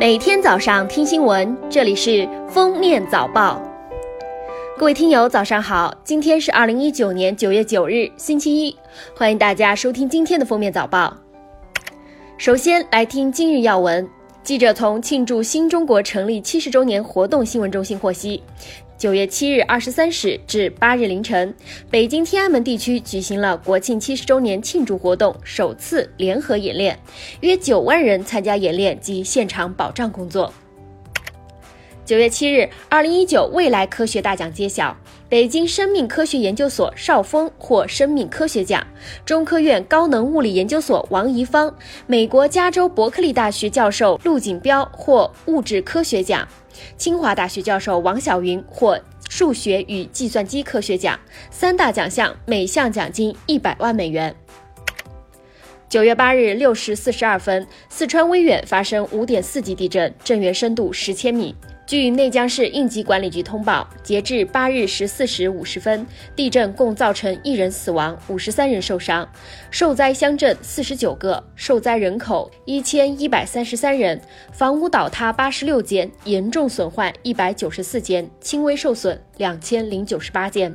每天早上听新闻，这里是封面早报。各位听友，早上好！今天是二零一九年九月九日，星期一，欢迎大家收听今天的封面早报。首先来听今日要闻。记者从庆祝新中国成立七十周年活动新闻中心获悉。九月七日二十三时至八日凌晨，北京天安门地区举行了国庆七十周年庆祝活动首次联合演练，约九万人参加演练及现场保障工作。九月七日，二零一九未来科学大奖揭晓，北京生命科学研究所邵峰获生命科学奖，中科院高能物理研究所王怡芳，美国加州伯克利大学教授陆锦标获物质科学奖。清华大学教授王晓云获数学与计算机科学奖，三大奖项每项奖金一百万美元。九月八日六时四十二分，四川威远发生五点四级地震，震源深度十千米。据内江市应急管理局通报，截至八日十四时五十分，地震共造成一人死亡，五十三人受伤，受灾乡镇四十九个，受灾人口一千一百三十三人，房屋倒塌八十六间，严重损坏一百九十四间，轻微受损两千零九十八间。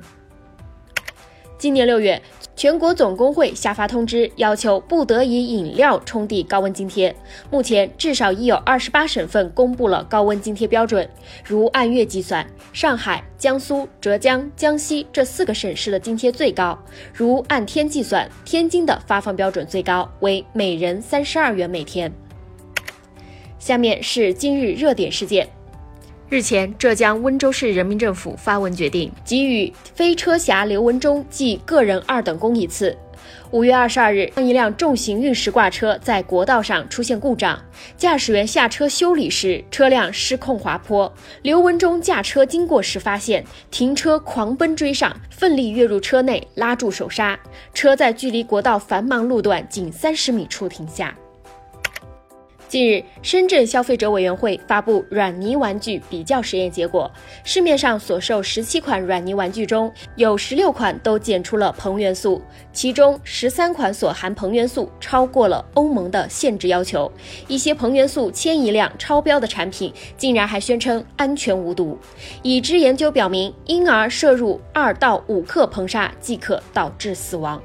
今年六月。全国总工会下发通知，要求不得以饮料冲抵高温津贴。目前，至少已有二十八省份公布了高温津贴标准。如按月计算，上海、江苏、浙江、江西这四个省市的津贴最高；如按天计算，天津的发放标准最高，为每人三十二元每天。下面是今日热点事件。日前，浙江温州市人民政府发文决定，给予飞车侠刘文忠记个人二等功一次。五月二十二日，当一辆重型运石挂车在国道上出现故障，驾驶员下车修理时，车辆失控滑坡。刘文忠驾车经过时发现，停车狂奔追上，奋力跃入车内，拉住手刹，车在距离国道繁忙路段仅三十米处停下。近日，深圳消费者委员会发布软泥玩具比较实验结果，市面上所售十七款软泥玩具中有十六款都检出了硼元素，其中十三款所含硼元素超过了欧盟的限制要求，一些硼元素迁移量超标的产品竟然还宣称安全无毒。已知研究表明，婴儿摄入二到五克硼砂即可导致死亡。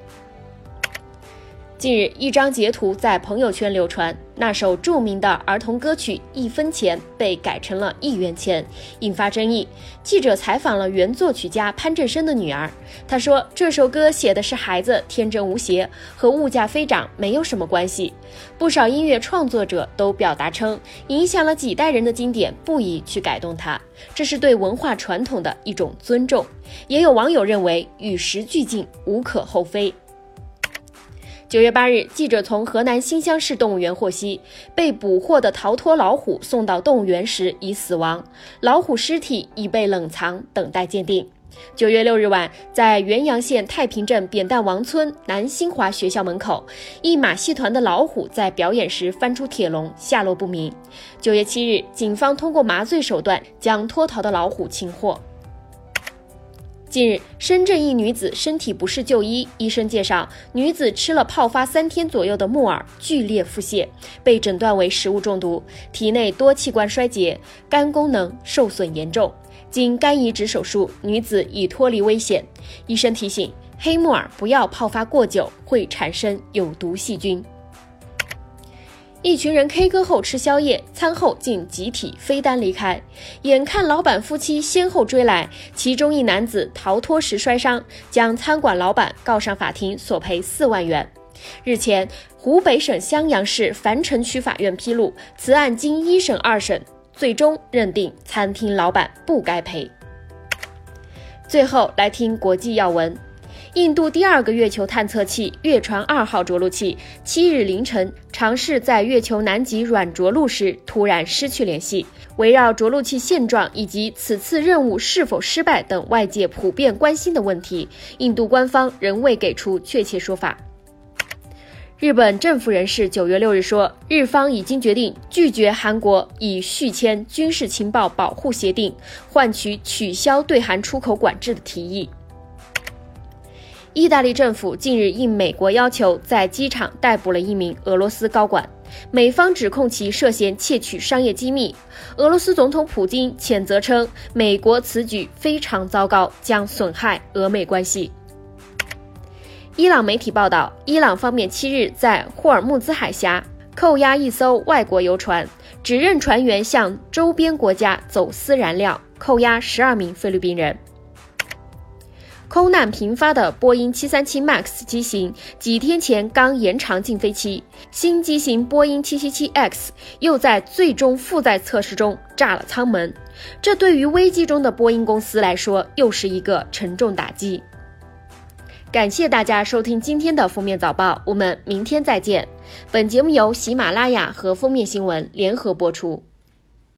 近日，一张截图在朋友圈流传，那首著名的儿童歌曲《一分钱》被改成了一元钱，引发争议。记者采访了原作曲家潘振声的女儿，她说这首歌写的是孩子天真无邪，和物价飞涨没有什么关系。不少音乐创作者都表达称，影响了几代人的经典不宜去改动它，这是对文化传统的一种尊重。也有网友认为与时俱进，无可厚非。九月八日，记者从河南新乡市动物园获悉，被捕获的逃脱老虎送到动物园时已死亡，老虎尸体已被冷藏，等待鉴定。九月六日晚，在原阳县太平镇扁担王村南新华学校门口，一马戏团的老虎在表演时翻出铁笼，下落不明。九月七日，警方通过麻醉手段将脱逃的老虎擒获。近日，深圳一女子身体不适就医，医生介绍，女子吃了泡发三天左右的木耳，剧烈腹泻，被诊断为食物中毒，体内多器官衰竭，肝功能受损严重，经肝移植手术，女子已脱离危险。医生提醒，黑木耳不要泡发过久，会产生有毒细菌。一群人 K 歌后吃宵夜，餐后竟集体飞单离开。眼看老板夫妻先后追来，其中一男子逃脱时摔伤，将餐馆老板告上法庭，索赔四万元。日前，湖北省襄阳市樊城区法院披露，此案经一审、二审，最终认定餐厅老板不该赔。最后来听国际要闻。印度第二个月球探测器“月船二号”着陆器七日凌晨尝试在月球南极软着陆时，突然失去联系。围绕着陆器现状以及此次任务是否失败等外界普遍关心的问题，印度官方仍未给出确切说法。日本政府人士九月六日说，日方已经决定拒绝韩国以续签军事情报保护协定换取取消对韩出口管制的提议。意大利政府近日应美国要求，在机场逮捕了一名俄罗斯高管。美方指控其涉嫌窃取商业机密。俄罗斯总统普京谴责称，美国此举非常糟糕，将损害俄美关系。伊朗媒体报道，伊朗方面七日在霍尔木兹海峡扣押一艘外国游船，指认船员向周边国家走私燃料，扣押十二名菲律宾人。空难频发的波音737 MAX 机型几天前刚延长禁飞期，新机型波音 777X 又在最终负载测试中炸了舱门，这对于危机中的波音公司来说又是一个沉重打击。感谢大家收听今天的封面早报，我们明天再见。本节目由喜马拉雅和封面新闻联合播出。